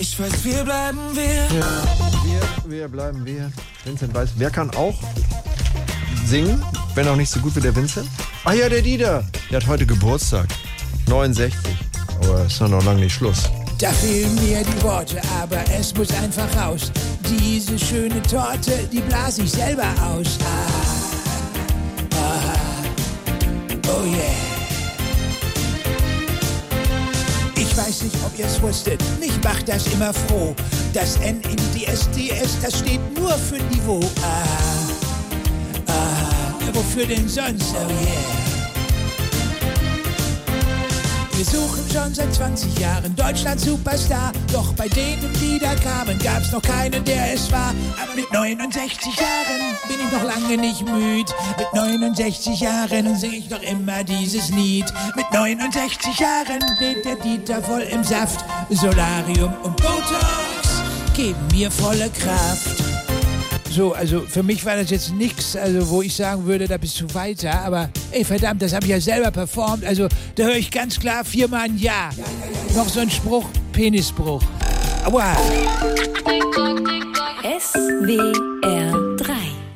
Ich weiß, wir bleiben wir. Ja, wir, wir bleiben wir. Vincent weiß, wer kann auch singen, wenn auch nicht so gut wie der Vincent? Ah ja, der Dieter. Der hat heute Geburtstag. 69. Aber ist noch lange nicht Schluss. Da fehlen mir die Worte, aber es muss einfach raus. Diese schöne Torte, die blase ich selber aus. Ah, Ich weiß nicht, ob ihr es wusstet, mich macht das immer froh. Das N in DSDS, das steht nur für Niveau. Ah, ah, wofür denn sonst? Oh yeah. Wir suchen schon seit 20 Jahren Deutschland Superstar. Doch bei denen, die da kamen, gab's noch keinen, der es war. Aber mit 69 Jahren bin ich noch lange nicht müd. Mit 69 Jahren sing ich noch immer dieses Lied. Mit 69 Jahren steht der Dieter voll im Saft. Solarium und Botox geben mir volle Kraft. So, also für mich war das jetzt nichts, also wo ich sagen würde, da bist du weiter. Aber ey, verdammt, das habe ich ja selber performt. Also da höre ich ganz klar viermal ein Ja. Noch so ein Spruch, Penisbruch. Aua. SWR 3